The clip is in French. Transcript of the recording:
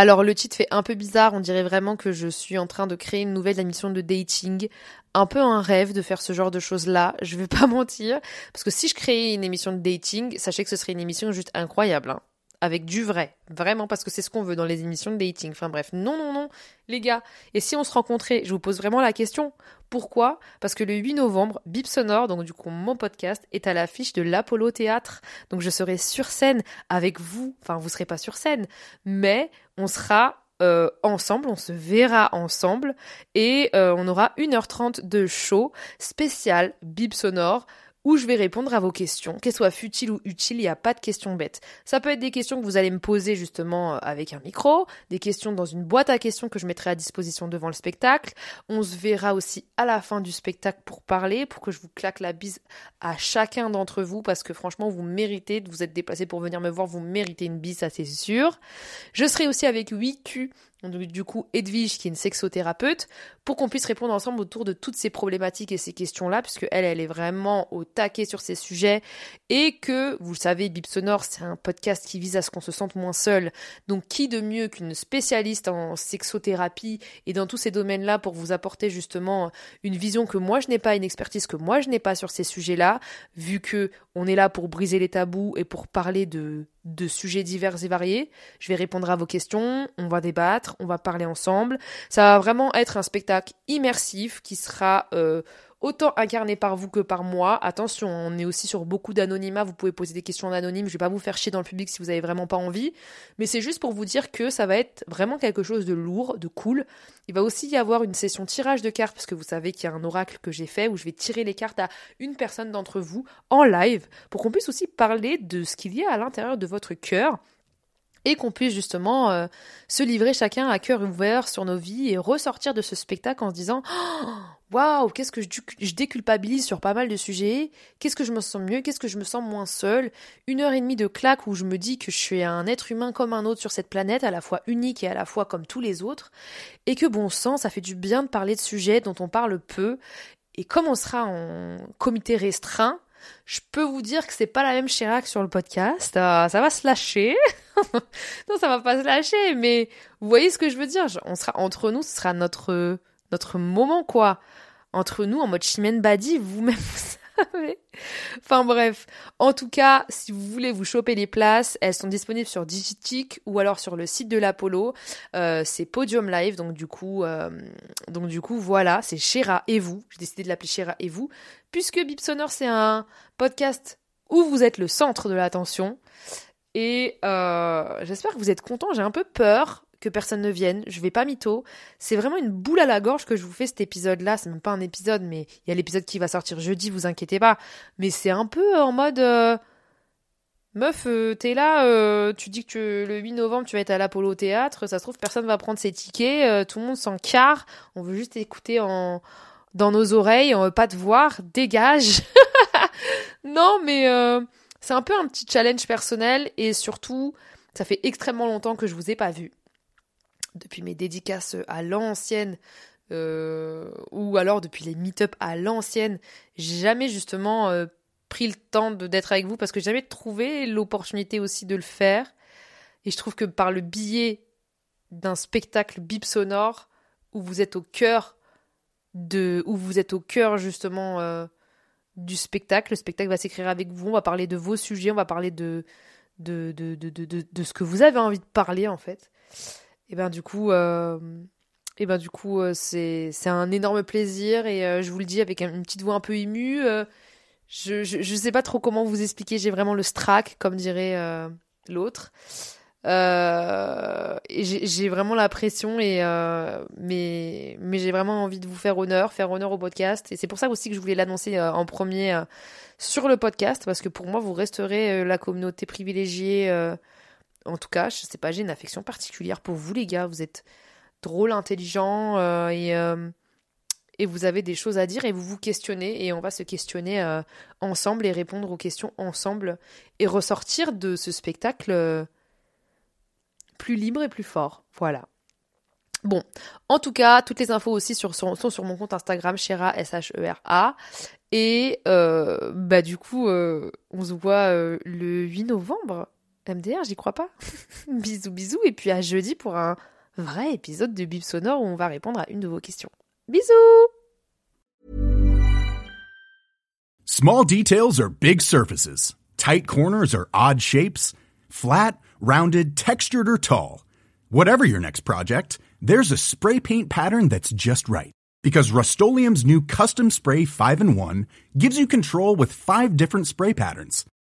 Alors le titre fait un peu bizarre, on dirait vraiment que je suis en train de créer une nouvelle émission de dating. Un peu un rêve de faire ce genre de choses-là, je vais pas mentir. Parce que si je créais une émission de dating, sachez que ce serait une émission juste incroyable. Hein avec du vrai. Vraiment, parce que c'est ce qu'on veut dans les émissions de dating. Enfin bref, non, non, non, les gars. Et si on se rencontrait, je vous pose vraiment la question. Pourquoi? Parce que le 8 novembre, Bip Sonore, donc du coup mon podcast, est à l'affiche de l'Apollo Théâtre. Donc je serai sur scène avec vous. Enfin, vous serez pas sur scène, mais on sera euh, ensemble, on se verra ensemble et euh, on aura 1h30 de show spécial Bip Sonore où je vais répondre à vos questions, qu'elles soient futiles ou utiles, il n'y a pas de questions bêtes. Ça peut être des questions que vous allez me poser justement euh, avec un micro, des questions dans une boîte à questions que je mettrai à disposition devant le spectacle. On se verra aussi à la fin du spectacle pour parler, pour que je vous claque la bise à chacun d'entre vous, parce que franchement, vous méritez vous être déplacé pour venir me voir, vous méritez une bise, ça c'est sûr. Je serai aussi avec 8Q du coup Edwige qui est une sexothérapeute, pour qu'on puisse répondre ensemble autour de toutes ces problématiques et ces questions-là, puisque elle, elle est vraiment au sur ces sujets, et que, vous le savez, Bip Sonore, c'est un podcast qui vise à ce qu'on se sente moins seul, donc qui de mieux qu'une spécialiste en sexothérapie et dans tous ces domaines-là pour vous apporter justement une vision que moi je n'ai pas, une expertise que moi je n'ai pas sur ces sujets-là, vu que on est là pour briser les tabous et pour parler de de sujets divers et variés. Je vais répondre à vos questions, on va débattre, on va parler ensemble. Ça va vraiment être un spectacle immersif qui sera euh, autant incarné par vous que par moi. Attention, on est aussi sur beaucoup d'anonymat, vous pouvez poser des questions anonymes, je vais pas vous faire chier dans le public si vous avez vraiment pas envie, mais c'est juste pour vous dire que ça va être vraiment quelque chose de lourd, de cool. Il va aussi y avoir une session tirage de cartes parce que vous savez qu'il y a un oracle que j'ai fait où je vais tirer les cartes à une personne d'entre vous en live pour qu'on puisse aussi parler de ce qu'il y a à l'intérieur de votre cœur et qu'on puisse justement euh, se livrer chacun à cœur ouvert sur nos vies et ressortir de ce spectacle en se disant oh, waouh, qu'est-ce que je, déculpabilise sur pas mal de sujets, qu'est-ce que je me sens mieux, qu'est-ce que je me sens moins seul, une heure et demie de claque où je me dis que je suis un être humain comme un autre sur cette planète, à la fois unique et à la fois comme tous les autres, et que bon sang, ça fait du bien de parler de sujets dont on parle peu, et comme on sera en comité restreint, je peux vous dire que c'est pas la même Chirac sur le podcast. Euh, ça va se lâcher. non, ça va pas se lâcher, mais vous voyez ce que je veux dire. On sera entre nous, ce sera notre notre moment quoi. Entre nous, en mode Chimène Badi, vous-même vous savez. Enfin bref, en tout cas, si vous voulez vous choper les places, elles sont disponibles sur Digitic ou alors sur le site de l'Apollo. Euh, c'est Podium Live, donc du coup, euh, donc du coup voilà, c'est Chéra et vous. J'ai décidé de l'appeler Chéra et vous, puisque Bip Sonore c'est un podcast où vous êtes le centre de l'attention. Et euh, j'espère que vous êtes contents. J'ai un peu peur que personne ne vienne. Je vais pas mytho. C'est vraiment une boule à la gorge que je vous fais cet épisode-là. C'est même pas un épisode, mais il y a l'épisode qui va sortir jeudi, vous inquiétez pas. Mais c'est un peu en mode. Euh, meuf, euh, t'es là, euh, tu dis que le 8 novembre tu vas être à l'Apollo Théâtre, ça se trouve personne va prendre ses tickets, tout le monde s'en carre, on veut juste écouter en dans nos oreilles, on veut pas te voir, dégage. non mais c'est un peu un petit challenge personnel et surtout ça fait extrêmement longtemps que je vous ai pas vu depuis mes dédicaces à l'ancienne, euh, ou alors depuis les meet-up à l'ancienne, j'ai jamais justement euh, pris le temps d'être avec vous parce que j'ai jamais trouvé l'opportunité aussi de le faire. Et je trouve que par le biais d'un spectacle bip sonore où vous êtes au cœur de, où vous êtes au cœur justement euh, du spectacle, le spectacle va s'écrire avec vous, on va parler de vos sujets, on va parler de de, de, de, de, de ce que vous avez envie de parler en fait et ben du coup euh, et ben du coup euh, c'est un énorme plaisir et euh, je vous le dis avec une petite voix un peu émue je, je, je sais pas trop comment vous expliquer j'ai vraiment le strack comme dirait l'autre. Et j'ai vraiment la pression et mais mais j'ai vraiment envie de vous faire honneur faire honneur au podcast. Et c'est pour ça aussi que je voulais l'annoncer en premier sur le podcast parce que pour moi vous resterez la communauté privilégiée en tout cas, je sais pas, j'ai une affection particulière pour vous les gars. Vous êtes drôles, intelligents et et vous avez des choses à dire et vous vous questionnez et on va se questionner euh, ensemble et répondre aux questions ensemble et ressortir de ce spectacle euh, plus libre et plus fort. Voilà. Bon, en tout cas, toutes les infos aussi sont sur mon compte Instagram, Shera, S-H-E-R-A. Et euh, bah du coup, on se voit le 8 novembre. MDR, j'y crois pas. bisous, bisous. Et puis à jeudi pour un vrai épisode de Bib Sonore où on va répondre à une de vos questions. Bisous Small details are big surfaces. Tight corners are odd shapes. Flat, rounded, textured, or tall. Whatever your next project, there's a spray paint pattern that's just right. Because Rust new Custom Spray 5 in 1 gives you control with five different spray patterns.